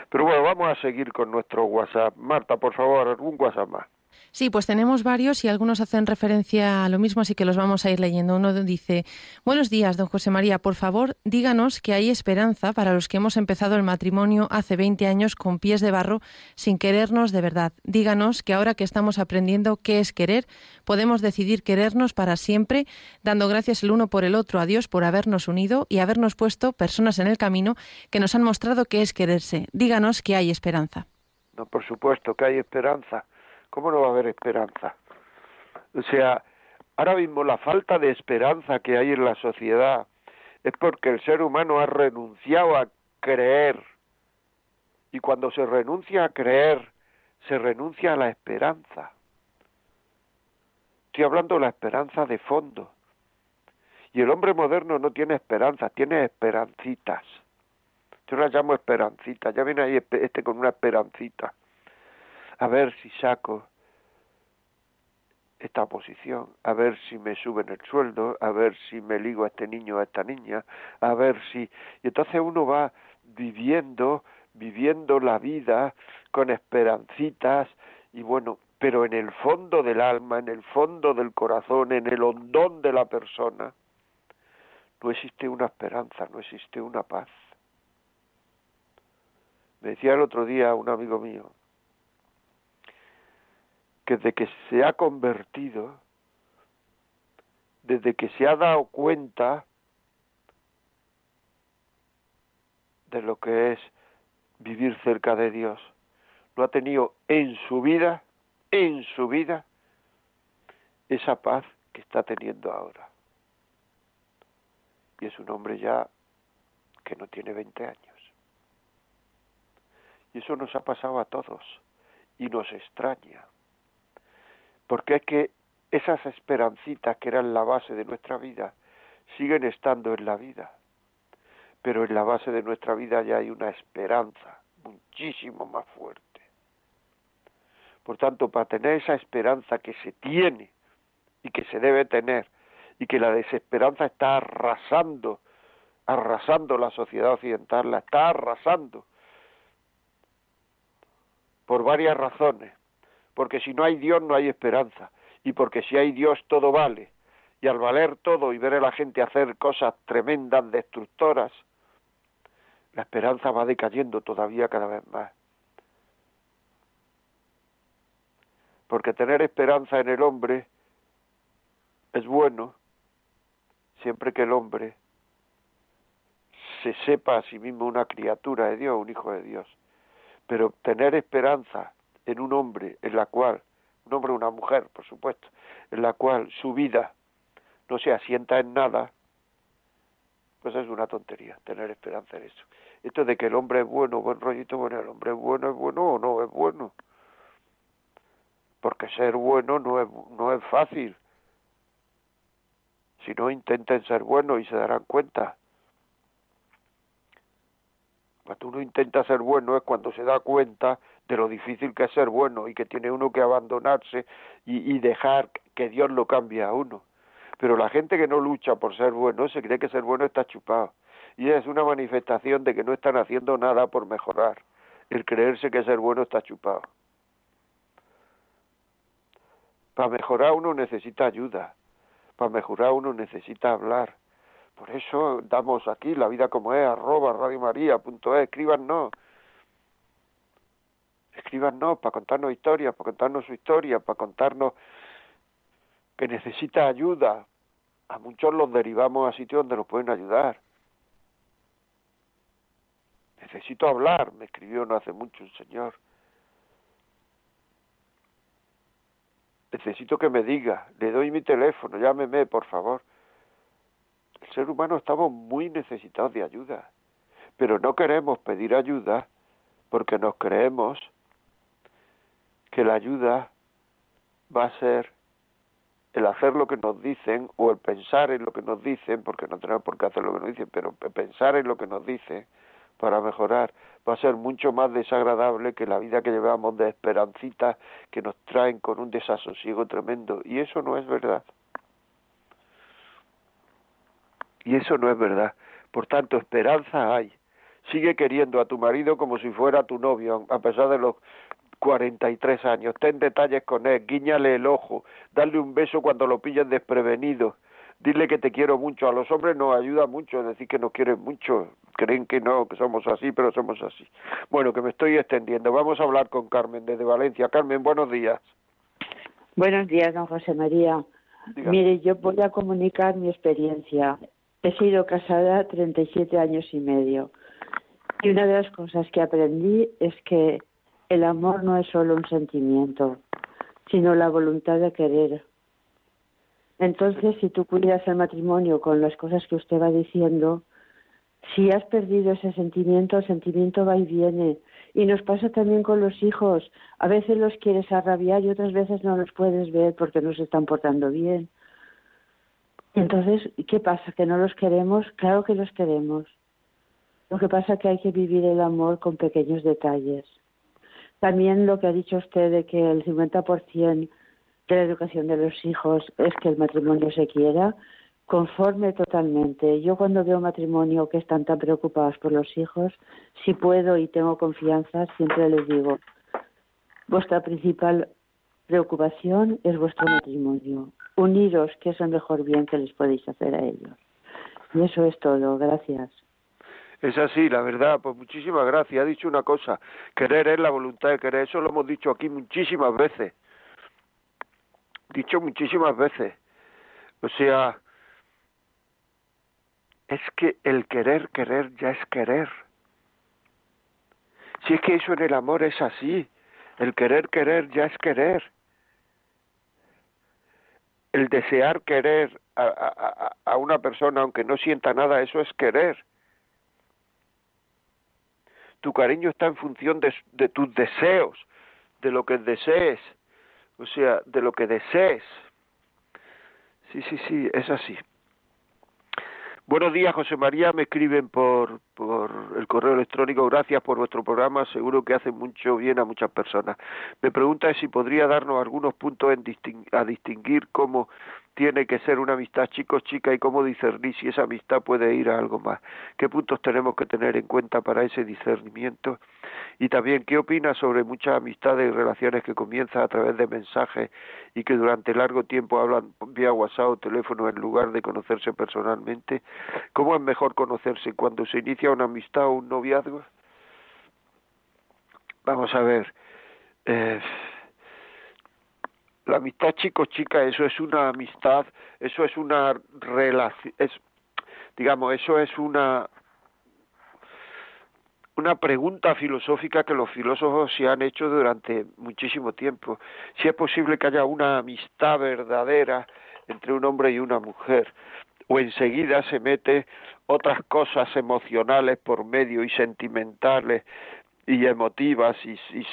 Pero bueno, vamos a seguir con nuestro WhatsApp. Marta, por favor, algún WhatsApp más. Sí, pues tenemos varios y algunos hacen referencia a lo mismo, así que los vamos a ir leyendo. Uno dice, buenos días, don José María, por favor, díganos que hay esperanza para los que hemos empezado el matrimonio hace 20 años con pies de barro sin querernos de verdad. Díganos que ahora que estamos aprendiendo qué es querer, podemos decidir querernos para siempre, dando gracias el uno por el otro a Dios por habernos unido y habernos puesto personas en el camino que nos han mostrado qué es quererse. Díganos que hay esperanza. No, por supuesto que hay esperanza. ¿Cómo no va a haber esperanza? O sea, ahora mismo la falta de esperanza que hay en la sociedad es porque el ser humano ha renunciado a creer. Y cuando se renuncia a creer, se renuncia a la esperanza. Estoy hablando de la esperanza de fondo. Y el hombre moderno no tiene esperanza, tiene esperancitas. Yo las llamo esperancitas. Ya viene ahí este con una esperancita a ver si saco esta posición, a ver si me suben el sueldo, a ver si me ligo a este niño o a esta niña, a ver si... Y entonces uno va viviendo, viviendo la vida con esperancitas y bueno, pero en el fondo del alma, en el fondo del corazón, en el hondón de la persona, no existe una esperanza, no existe una paz. Me decía el otro día un amigo mío, que desde que se ha convertido, desde que se ha dado cuenta de lo que es vivir cerca de Dios, no ha tenido en su vida, en su vida, esa paz que está teniendo ahora. Y es un hombre ya que no tiene 20 años. Y eso nos ha pasado a todos y nos extraña porque es que esas esperancitas que eran la base de nuestra vida siguen estando en la vida, pero en la base de nuestra vida ya hay una esperanza muchísimo más fuerte. Por tanto, para tener esa esperanza que se tiene y que se debe tener, y que la desesperanza está arrasando, arrasando la sociedad occidental, la está arrasando, por varias razones porque si no hay Dios no hay esperanza, y porque si hay Dios todo vale, y al valer todo y ver a la gente hacer cosas tremendas, destructoras, la esperanza va decayendo todavía cada vez más. Porque tener esperanza en el hombre es bueno siempre que el hombre se sepa a sí mismo una criatura de Dios, un hijo de Dios. Pero tener esperanza en un hombre en la cual, un hombre o una mujer, por supuesto, en la cual su vida no se asienta en nada, pues es una tontería tener esperanza en eso. Esto de que el hombre es bueno, buen rollito, bueno, el hombre es bueno, es bueno o no es bueno. Porque ser bueno no es, no es fácil. Si no, intenten ser buenos y se darán cuenta. Cuando uno intenta ser bueno es cuando se da cuenta de lo difícil que es ser bueno y que tiene uno que abandonarse y, dejar que Dios lo cambie a uno. Pero la gente que no lucha por ser bueno se cree que ser bueno está chupado. Y es una manifestación de que no están haciendo nada por mejorar. El creerse que ser bueno está chupado. Para mejorar uno necesita ayuda. Para mejorar uno necesita hablar. Por eso damos aquí la vida como es, arroba radiomaria.es, escríbanos escríbanos para contarnos historias, para contarnos su historia, para contarnos que necesita ayuda. A muchos los derivamos a sitios donde nos pueden ayudar. Necesito hablar, me escribió no hace mucho un señor. Necesito que me diga, le doy mi teléfono, llámeme, por favor. El ser humano estamos muy necesitados de ayuda, pero no queremos pedir ayuda porque nos creemos que la ayuda va a ser el hacer lo que nos dicen o el pensar en lo que nos dicen, porque no tenemos por qué hacer lo que nos dicen, pero pensar en lo que nos dicen para mejorar va a ser mucho más desagradable que la vida que llevamos de esperancitas que nos traen con un desasosiego tremendo. Y eso no es verdad. Y eso no es verdad. Por tanto, esperanza hay. Sigue queriendo a tu marido como si fuera tu novio, a pesar de los 43 años. Ten detalles con él, guíñale el ojo, dale un beso cuando lo pillen desprevenido. Dile que te quiero mucho. A los hombres nos ayuda mucho decir que nos quieren mucho. Creen que no, que somos así, pero somos así. Bueno, que me estoy extendiendo. Vamos a hablar con Carmen desde Valencia. Carmen, buenos días. Buenos días, don José María. Mire, yo voy a comunicar mi experiencia. He sido casada 37 años y medio. Y una de las cosas que aprendí es que el amor no es solo un sentimiento, sino la voluntad de querer. Entonces, si tú cuidas el matrimonio con las cosas que usted va diciendo, si has perdido ese sentimiento, el sentimiento va y viene. Y nos pasa también con los hijos. A veces los quieres arrabiar y otras veces no los puedes ver porque no se están portando bien. Entonces, ¿qué pasa? ¿Que no los queremos? Claro que los queremos. Lo que pasa es que hay que vivir el amor con pequeños detalles. También lo que ha dicho usted de que el 50% de la educación de los hijos es que el matrimonio se quiera, conforme totalmente. Yo cuando veo matrimonio que están tan preocupados por los hijos, si puedo y tengo confianza, siempre les digo, vuestra principal preocupación es vuestro matrimonio. Uniros, que es el mejor bien que les podéis hacer a ellos. Y eso es todo. Gracias. Es así, la verdad, pues muchísimas gracias. Ha dicho una cosa, querer es la voluntad de querer, eso lo hemos dicho aquí muchísimas veces. Dicho muchísimas veces. O sea, es que el querer, querer ya es querer. Si es que eso en el amor es así, el querer, querer ya es querer. El desear querer a, a, a una persona aunque no sienta nada, eso es querer tu cariño está en función de, tus deseos, de lo que desees, o sea, de lo que desees. Sí, sí, sí, es así. Buenos días, José María. Me escriben por, por el correo electrónico. Gracias por vuestro programa. Seguro que hace mucho bien a muchas personas. Me pregunta si podría darnos algunos puntos en a distinguir cómo tiene que ser una amistad chico-chica y cómo discernir si esa amistad puede ir a algo más. ¿Qué puntos tenemos que tener en cuenta para ese discernimiento? Y también, ¿qué opina sobre muchas amistades y relaciones que comienzan a través de mensajes y que durante largo tiempo hablan vía WhatsApp o teléfono en lugar de conocerse personalmente? ¿Cómo es mejor conocerse cuando se inicia una amistad o un noviazgo? Vamos a ver. Eh, la amistad chico-chica, eso es una amistad, eso es una relación, es, digamos, eso es una una pregunta filosófica que los filósofos se han hecho durante muchísimo tiempo. Si es posible que haya una amistad verdadera entre un hombre y una mujer, o enseguida se mete otras cosas emocionales por medio y sentimentales y emotivas y, y,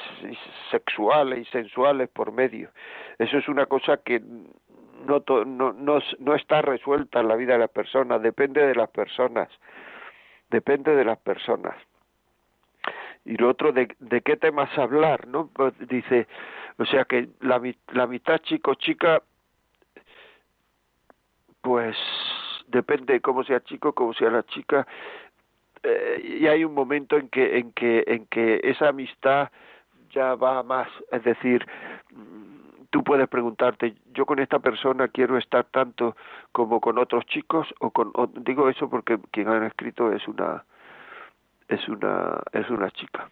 sexuales y sensuales por medio. Eso es una cosa que no, no, no, no está resuelta en la vida de las personas, depende de las personas, depende de las personas. Y lo otro, de, de qué temas hablar, ¿no? Pues dice, o sea que la, la mitad chico-chica, pues depende de cómo sea chico, cómo sea la chica, eh, y hay un momento en que en que en que esa amistad ya va más. Es decir tú puedes preguntarte yo con esta persona quiero estar tanto como con otros chicos o con o, digo eso porque quien ha escrito es una es una es una chica.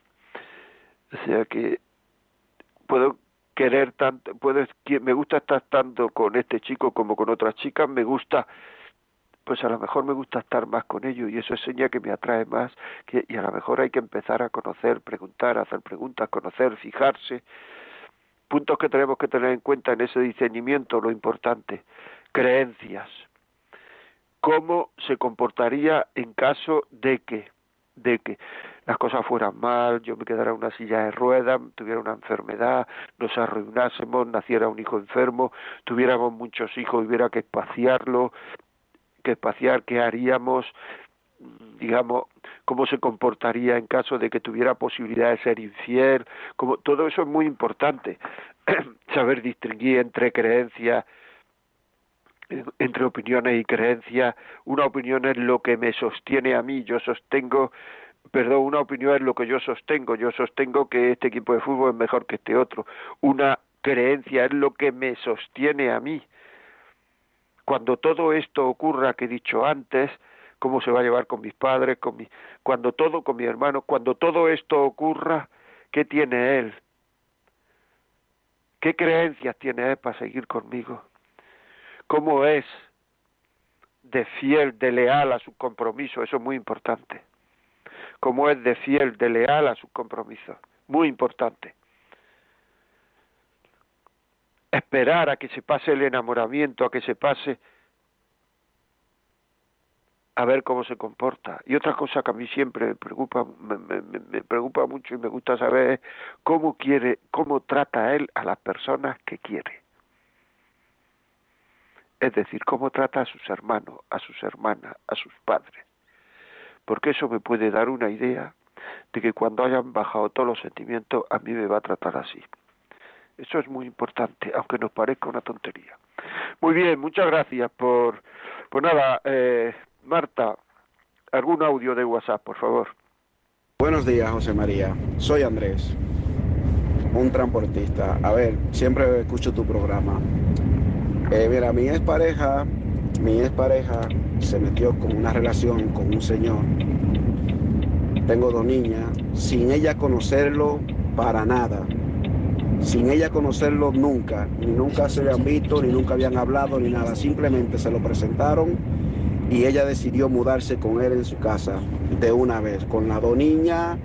O sea que puedo querer tanto puedo me gusta estar tanto con este chico como con otras chicas me gusta pues a lo mejor me gusta estar más con ellos y eso es señal que me atrae más que, y a lo mejor hay que empezar a conocer, preguntar, hacer preguntas, conocer, fijarse. Puntos que tenemos que tener en cuenta en ese discernimiento, lo importante, creencias. cómo se comportaría en caso de que de que las cosas fueran mal, yo me quedara en una silla de ruedas, tuviera una enfermedad, nos arruinásemos, naciera un hijo enfermo, tuviéramos muchos hijos, hubiera que espaciarlo, que espaciar, qué haríamos, digamos, cómo se comportaría en caso de que tuviera posibilidad de ser infiel, como todo eso es muy importante, [clears throat] saber distinguir entre creencias entre opiniones y creencias. Una opinión es lo que me sostiene a mí. Yo sostengo, perdón, una opinión es lo que yo sostengo. Yo sostengo que este equipo de fútbol es mejor que este otro. Una creencia es lo que me sostiene a mí. Cuando todo esto ocurra que he dicho antes, cómo se va a llevar con mis padres, con mi, cuando todo con mi hermano, cuando todo esto ocurra, ¿qué tiene él? ¿Qué creencias tiene él para seguir conmigo? cómo es de fiel, de leal a su compromiso, eso es muy importante. Cómo es de fiel, de leal a su compromiso, muy importante. Esperar a que se pase el enamoramiento, a que se pase a ver cómo se comporta. Y otra cosa que a mí siempre me preocupa, me, me, me preocupa mucho y me gusta saber es cómo quiere, cómo trata él a las personas que quiere es decir, cómo trata a sus hermanos, a sus hermanas, a sus padres. Porque eso me puede dar una idea de que cuando hayan bajado todos los sentimientos, a mí me va a tratar así. Eso es muy importante, aunque nos parezca una tontería. Muy bien, muchas gracias por... Pues nada, eh, Marta, algún audio de WhatsApp, por favor. Buenos días, José María. Soy Andrés, un transportista. A ver, siempre escucho tu programa. Eh, mira, mi expareja, mi expareja se metió con una relación con un señor. Tengo dos niñas, sin ella conocerlo para nada. Sin ella conocerlo nunca, ni nunca se habían visto, ni nunca habían hablado, ni nada. Simplemente se lo presentaron y ella decidió mudarse con él en su casa de una vez, con las dos niñas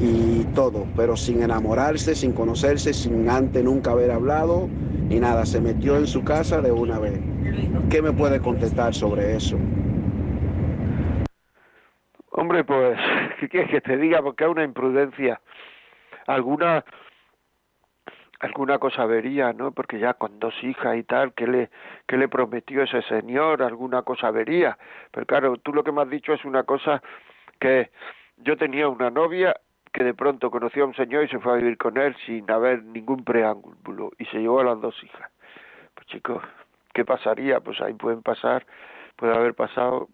y todo, pero sin enamorarse, sin conocerse, sin antes nunca haber hablado y nada, se metió en su casa de una vez. ¿Qué me puede contestar sobre eso? Hombre, pues, ¿qué quieres que te diga? Porque hay una imprudencia. Alguna alguna cosa vería, ¿no? Porque ya con dos hijas y tal, ¿qué le, prometió ese señor? Alguna cosa vería. Pero claro, tú lo que me has dicho es una cosa que yo tenía una novia que de pronto conoció a un señor y se fue a vivir con él sin haber ningún preámbulo y se llevó a las dos hijas. Pues chicos, ¿qué pasaría? Pues ahí pueden pasar, puede haber pasado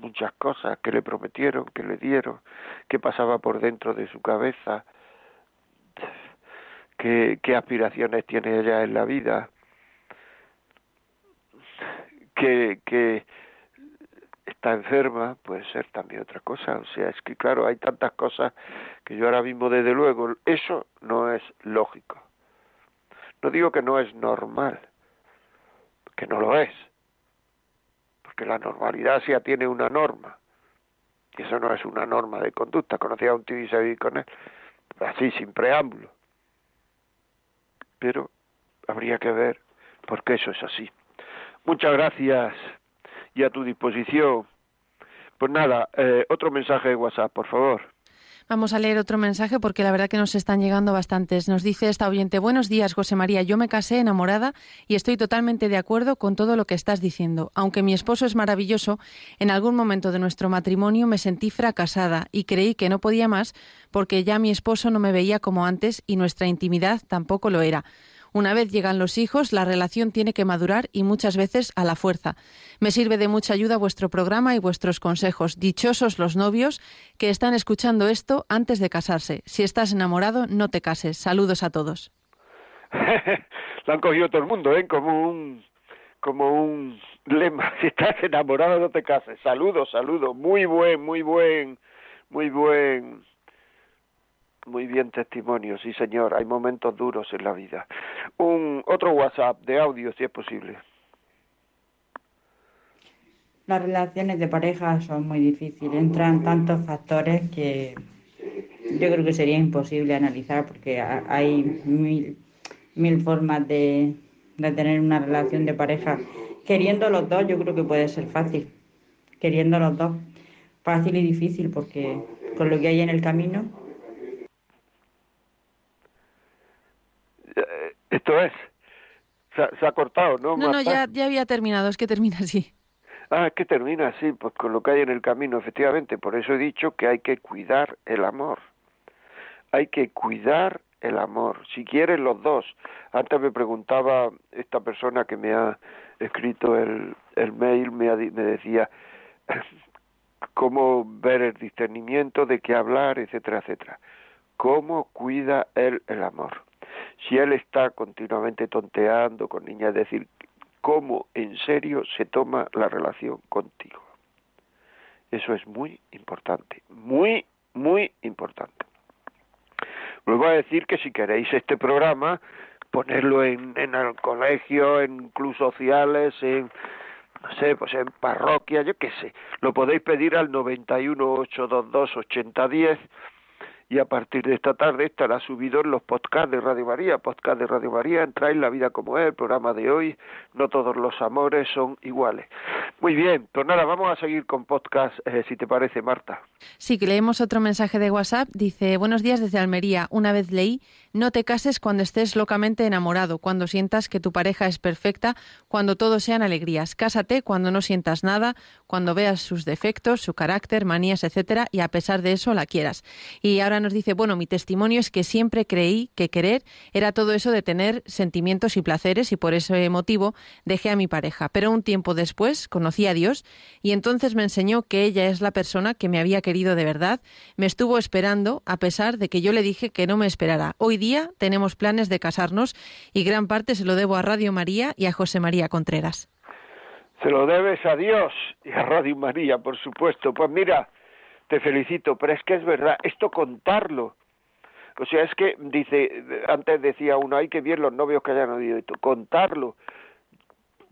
muchas cosas que le prometieron, que le dieron, qué pasaba por dentro de su cabeza, qué, aspiraciones tiene ella en la vida, qué, está enferma, puede ser también otra cosa. O sea, es que claro, hay tantas cosas que yo ahora mismo, desde luego, eso no es lógico. No digo que no es normal, que no lo es, porque la normalidad ya tiene una norma, y eso no es una norma de conducta. Conocía a un tío y se con él, así, sin preámbulo. Pero habría que ver por qué eso es así. Muchas gracias y a tu disposición. Pues nada, eh, otro mensaje de WhatsApp, por favor. Vamos a leer otro mensaje porque la verdad que nos están llegando bastantes. Nos dice esta oyente, buenos días José María, yo me casé enamorada y estoy totalmente de acuerdo con todo lo que estás diciendo. Aunque mi esposo es maravilloso, en algún momento de nuestro matrimonio me sentí fracasada y creí que no podía más porque ya mi esposo no me veía como antes y nuestra intimidad tampoco lo era. Una vez llegan los hijos, la relación tiene que madurar y muchas veces a la fuerza. Me sirve de mucha ayuda vuestro programa y vuestros consejos. Dichosos los novios que están escuchando esto antes de casarse. Si estás enamorado, no te cases. Saludos a todos. [laughs] Lo han cogido todo el mundo, ¿eh? Como un como un lema. [laughs] Si estás enamorado, no te cases. Saludos, saludos. Muy buen, muy buen, muy buen muy bien testimonio, sí señor, hay momentos duros en la vida. Un otro WhatsApp de audio si es posible. Las relaciones de pareja son muy difíciles, entran tantos factores que yo creo que sería imposible analizar porque hay mil, mil formas de, de tener una relación de pareja. Queriendo los dos, yo creo que puede ser fácil. Queriendo los dos. Fácil y difícil, porque con lo que hay en el camino, Eh, Esto es. Se ha, se ha cortado, ¿no? No, no, ya, ya había terminado, es que termina así. Ah, es que termina así, pues con lo que hay en el camino, efectivamente. Por eso he dicho que hay que cuidar el amor. Hay que cuidar el amor. Si quieren los dos. Antes me preguntaba esta persona que me ha escrito el, el mail, me, ha me decía [laughs] cómo ver el discernimiento, de qué hablar, etcétera, etcétera. ¿Cómo cuida él el amor? Si él está continuamente tonteando con niñas, es decir, cómo en serio se toma la relación contigo. Eso es muy importante, muy, muy importante. Vuelvo a decir que si queréis este programa, ponerlo en, el colegio, en clubes sociales, en, no sé, pues en parroquia, yo qué sé, lo podéis pedir al 91 822 8010 y a partir de esta tarde estará subido en los podcasts de Radio María, podcast de Radio María, entráis La vida como es, el programa de hoy, no todos los amores son iguales. Muy bien, pues nada, vamos a seguir con podcast, eh, si te parece, Marta. Sí, que leemos otro mensaje de WhatsApp. Dice, buenos días desde Almería. Una vez leí, no te cases cuando estés locamente enamorado, cuando sientas que tu pareja es perfecta, cuando todo sean alegrías. Cásate cuando no sientas nada, cuando veas sus defectos, su carácter, manías, etcétera, y a pesar de eso la quieras. Y ahora nos dice, bueno, mi testimonio es que siempre creí que querer era todo eso de tener sentimientos y placeres y por ese motivo dejé a mi pareja. Pero un tiempo después conocí a Dios y entonces me enseñó que ella es la persona que me había querido de verdad. Me estuvo esperando a pesar de que yo le dije que no me esperara. Hoy día tenemos planes de casarnos y gran parte se lo debo a Radio María y a José María Contreras. Se lo debes a Dios y a Radio María, por supuesto. Pues mira, te felicito, pero es que es verdad, esto contarlo. O sea, es que, dice, antes decía uno, hay que bien los novios que hayan oído esto, contarlo,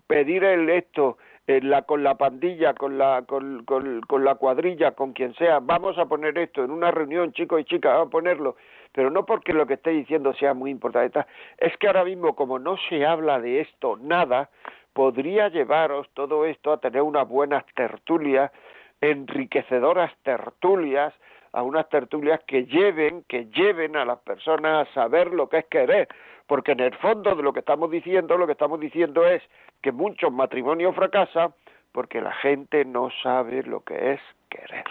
pedir el esto, eh, la, con la pandilla, con la, con, con la cuadrilla, con quien sea, vamos a poner esto en una reunión, chicos y chicas, vamos a ponerlo, pero no porque lo que esté diciendo sea muy importante, es que ahora mismo, como no se habla de esto, nada, podría llevaros todo esto a tener unas buenas tertulias, enriquecedoras tertulias, a unas tertulias que lleven, que lleven a las personas a saber lo que es querer, porque en el fondo de lo que estamos diciendo, lo que estamos diciendo es que muchos matrimonios fracasan porque la gente no sabe lo que es querer.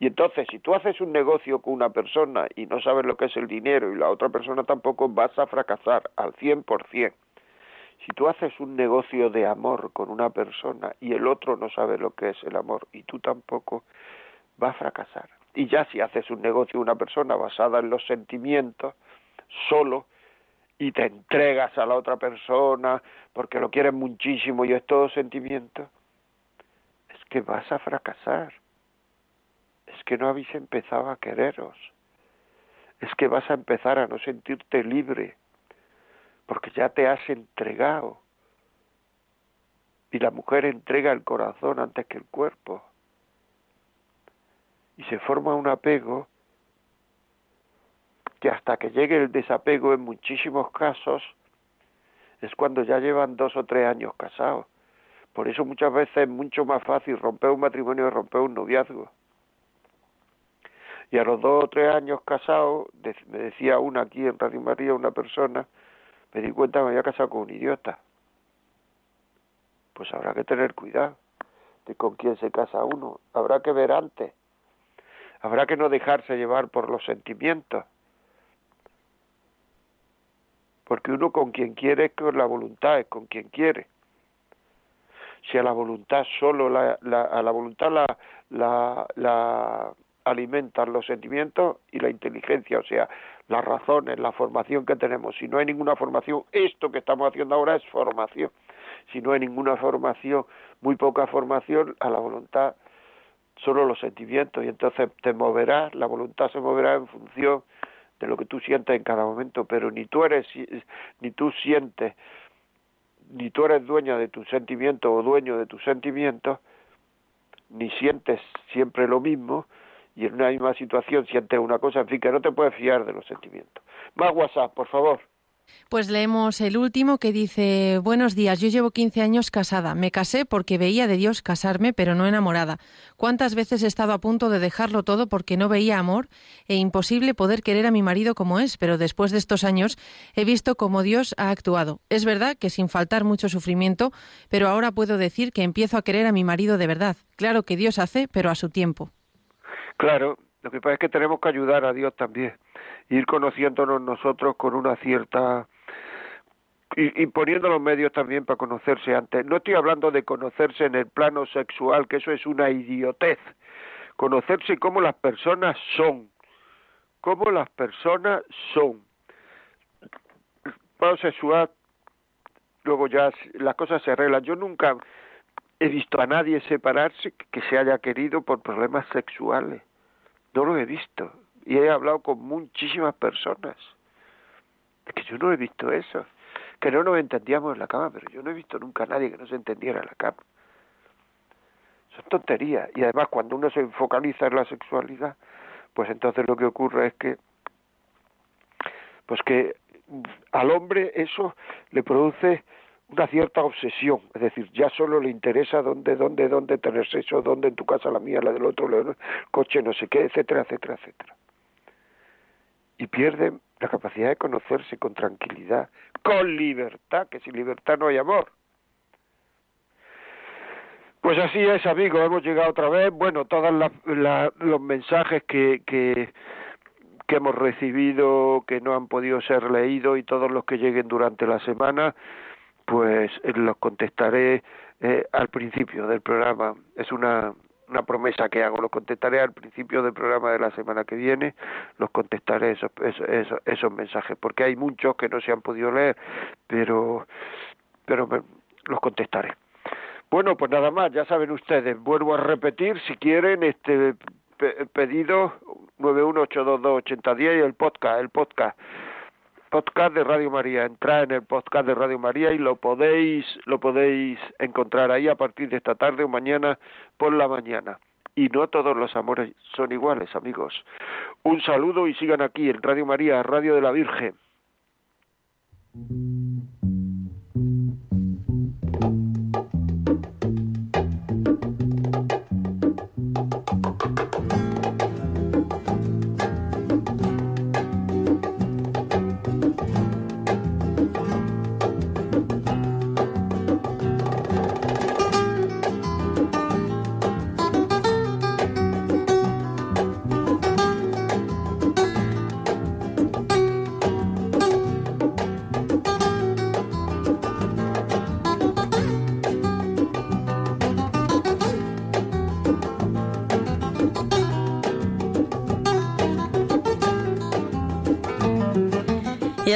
Y entonces, si tú haces un negocio con una persona y no sabes lo que es el dinero y la otra persona tampoco, vas a fracasar al 100%. Si tú haces un negocio de amor con una persona y el otro no sabe lo que es el amor y tú tampoco, va a fracasar. Y ya si haces un negocio con una persona basada en los sentimientos, solo, y te entregas a la otra persona porque lo quieres muchísimo y es todo sentimiento, es que vas a fracasar. Es que no habéis empezado a quereros. Es que vas a empezar a no sentirte libre porque ya te has entregado. Y la mujer entrega el corazón antes que el cuerpo. Y se forma un apego que hasta que llegue el desapego en muchísimos casos es cuando ya llevan dos o tres años casados. Por eso muchas veces es mucho más fácil romper un matrimonio que romper un noviazgo. Y a los dos o tres años casados, de- me decía una aquí en Radio María, una persona, me di cuenta que me había casado con un idiota. Pues habrá que tener cuidado de con quién se casa uno. Habrá que ver antes. Habrá que no dejarse llevar por los sentimientos. Porque uno con quien quiere es con la voluntad, es con quien quiere. Si a la voluntad solo la, la- a la voluntad la, la, la alimentan los sentimientos y la inteligencia, o sea, las razones, la formación que tenemos. Si no hay ninguna formación, esto que estamos haciendo ahora es formación. Si no hay ninguna formación, muy poca formación, a la voluntad solo los sentimientos y entonces te moverás, la voluntad se moverá en función de lo que tú sientes en cada momento, pero ni tú eres, ni tú sientes, ni tú eres dueña de tus sentimientos o dueño de tus sentimientos, ni sientes siempre lo mismo, y en una misma situación sientes una cosa, en fin, que no te puedes fiar de los sentimientos. Más WhatsApp, por favor. Pues leemos el último que dice, buenos días, yo llevo 15 años casada. Me casé porque veía de Dios casarme, pero no enamorada. ¿Cuántas veces he estado a punto de dejarlo todo porque no veía amor e imposible poder querer a mi marido como es? Pero después de estos años he visto cómo Dios ha actuado. Es verdad que sin faltar mucho sufrimiento, pero ahora puedo decir que empiezo a querer a mi marido de verdad. Claro que Dios hace, pero a su tiempo. Claro, lo que pasa es que tenemos que ayudar a Dios también, ir conociéndonos nosotros con una cierta y, poniendo los medios también para conocerse antes. No estoy hablando de conocerse en el plano sexual, que eso es una idiotez. Conocerse como las personas son, como las personas son. Plano sexual, luego ya las cosas se arreglan. Yo nunca he visto a nadie separarse que se haya querido por problemas sexuales. No lo he visto. Y he hablado con muchísimas personas. Es que yo no he visto eso que no nos entendíamos en la cama, pero yo no he visto nunca a nadie que no se entendiera en la cama. Son tonterías. Y además cuando uno se focaliza en la sexualidad, pues entonces lo que ocurre es que, pues que al hombre eso le produce una cierta obsesión, es decir, ya solo le interesa dónde, dónde, dónde tener sexo, dónde en tu casa, la mía, la del otro, el coche, no sé qué, etcétera, etcétera, etcétera. Y pierden la capacidad de conocerse con tranquilidad, con libertad, que sin libertad no hay amor. Pues así es, amigos, hemos llegado otra vez. Bueno, todos los mensajes que, que, que hemos recibido, que no han podido ser leídos y todos los que lleguen durante la semana, pues los contestaré eh, al principio del programa. Es una, una promesa que hago, los contestaré al principio del programa de la semana que viene, los contestaré esos, esos, esos mensajes, porque hay muchos que no se han podido leer, pero, pero los contestaré. Bueno, pues nada más, ya saben ustedes, vuelvo a repetir, si quieren, este pedido 918228010 y el podcast, el podcast podcast de Radio María. Entrad en el podcast de Radio María y lo podéis, lo podéis encontrar ahí a partir de esta tarde o mañana por la mañana. Y no todos los amores son iguales, amigos. Un saludo y sigan aquí en Radio María, Radio de la Virgen.